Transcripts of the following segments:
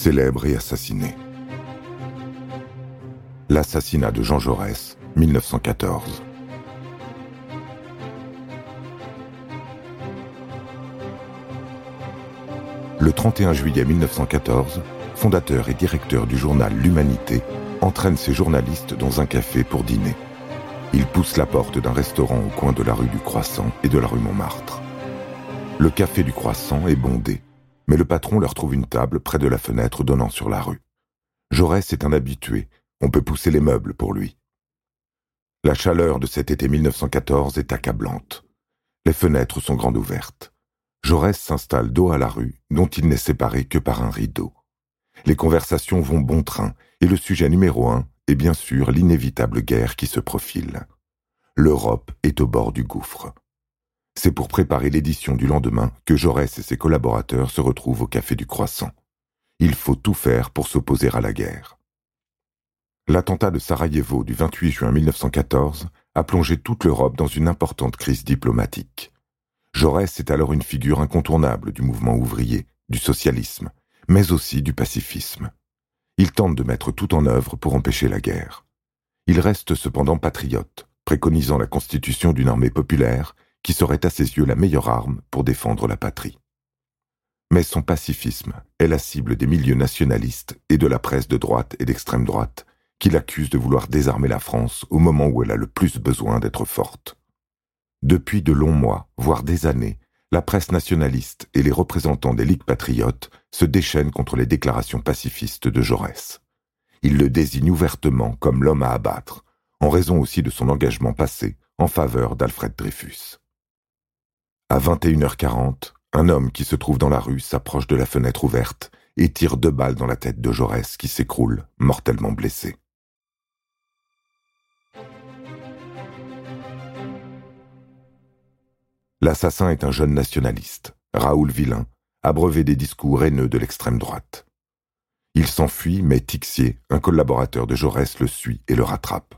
célèbre et assassiné. L'assassinat de Jean Jaurès, 1914. Le 31 juillet 1914, fondateur et directeur du journal L'Humanité, entraîne ses journalistes dans un café pour dîner. Il pousse la porte d'un restaurant au coin de la rue du Croissant et de la rue Montmartre. Le café du Croissant est bondé, mais le patron leur trouve une table près de la fenêtre donnant sur la rue. Jaurès est un habitué, on peut pousser les meubles pour lui. La chaleur de cet été 1914 est accablante. Les fenêtres sont grandes ouvertes. Jaurès s'installe dos à la rue, dont il n'est séparé que par un rideau. Les conversations vont bon train, et le sujet numéro un est bien sûr l'inévitable guerre qui se profile. L'Europe est au bord du gouffre. C'est pour préparer l'édition du lendemain que Jaurès et ses collaborateurs se retrouvent au Café du Croissant. Il faut tout faire pour s'opposer à la guerre. L'attentat de Sarajevo du 28 juin 1914 a plongé toute l'Europe dans une importante crise diplomatique. Jaurès est alors une figure incontournable du mouvement ouvrier, du socialisme, mais aussi du pacifisme. Il tente de mettre tout en œuvre pour empêcher la guerre. Il reste cependant patriote, préconisant la constitution d'une armée populaire qui serait à ses yeux la meilleure arme pour défendre la patrie. Mais son pacifisme est la cible des milieux nationalistes et de la presse de droite et d'extrême droite, qui l'accusent de vouloir désarmer la France au moment où elle a le plus besoin d'être forte. Depuis de longs mois, voire des années, la presse nationaliste et les représentants des ligues patriotes se déchaînent contre les déclarations pacifistes de Jaurès. Ils le désignent ouvertement comme l'homme à abattre, en raison aussi de son engagement passé en faveur d'Alfred Dreyfus. À 21h40, un homme qui se trouve dans la rue s'approche de la fenêtre ouverte et tire deux balles dans la tête de Jaurès qui s'écroule, mortellement blessé. L'assassin est un jeune nationaliste, Raoul Villain, abreuvé des discours haineux de l'extrême droite. Il s'enfuit, mais Tixier, un collaborateur de Jaurès, le suit et le rattrape.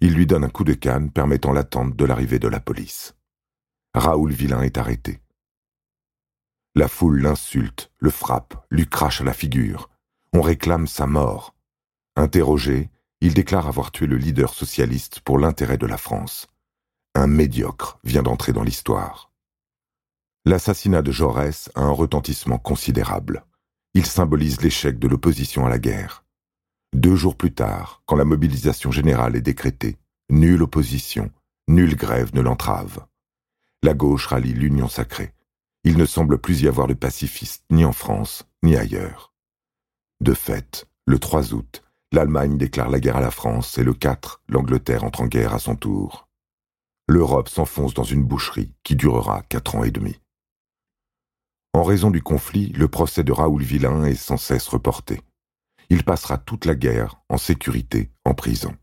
Il lui donne un coup de canne permettant l'attente de l'arrivée de la police. Raoul Villain est arrêté. La foule l'insulte, le frappe, lui crache à la figure. On réclame sa mort. Interrogé, il déclare avoir tué le leader socialiste pour l'intérêt de la France. Un médiocre vient d'entrer dans l'histoire. L'assassinat de Jaurès a un retentissement considérable. Il symbolise l'échec de l'opposition à la guerre. Deux jours plus tard, quand la mobilisation générale est décrétée, nulle opposition, nulle grève ne l'entrave la gauche rallie l'Union sacrée. Il ne semble plus y avoir de pacifistes ni en France, ni ailleurs. De fait, le 3 août, l'Allemagne déclare la guerre à la France et le 4, l'Angleterre entre en guerre à son tour. L'Europe s'enfonce dans une boucherie qui durera quatre ans et demi. En raison du conflit, le procès de Raoul Villain est sans cesse reporté. Il passera toute la guerre en sécurité en prison.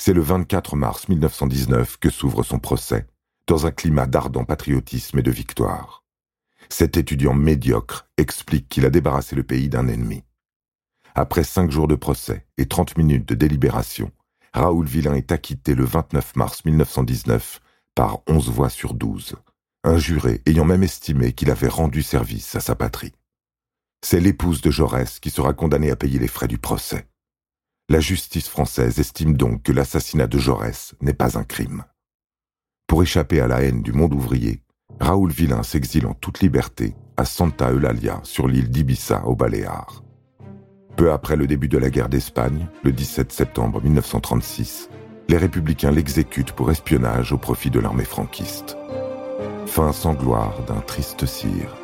C'est le 24 mars 1919 que s'ouvre son procès dans un climat d'ardent patriotisme et de victoire. Cet étudiant médiocre explique qu'il a débarrassé le pays d'un ennemi. Après cinq jours de procès et trente minutes de délibération, Raoul Villain est acquitté le 29 mars 1919 par onze voix sur douze, un juré ayant même estimé qu'il avait rendu service à sa patrie. C'est l'épouse de Jaurès qui sera condamnée à payer les frais du procès. La justice française estime donc que l'assassinat de Jaurès n'est pas un crime. Pour échapper à la haine du monde ouvrier, Raoul Villain s'exile en toute liberté à Santa Eulalia sur l'île d'Ibiza aux Baléares. Peu après le début de la guerre d'Espagne, le 17 septembre 1936, les républicains l'exécutent pour espionnage au profit de l'armée franquiste. Fin sans gloire d'un triste cire.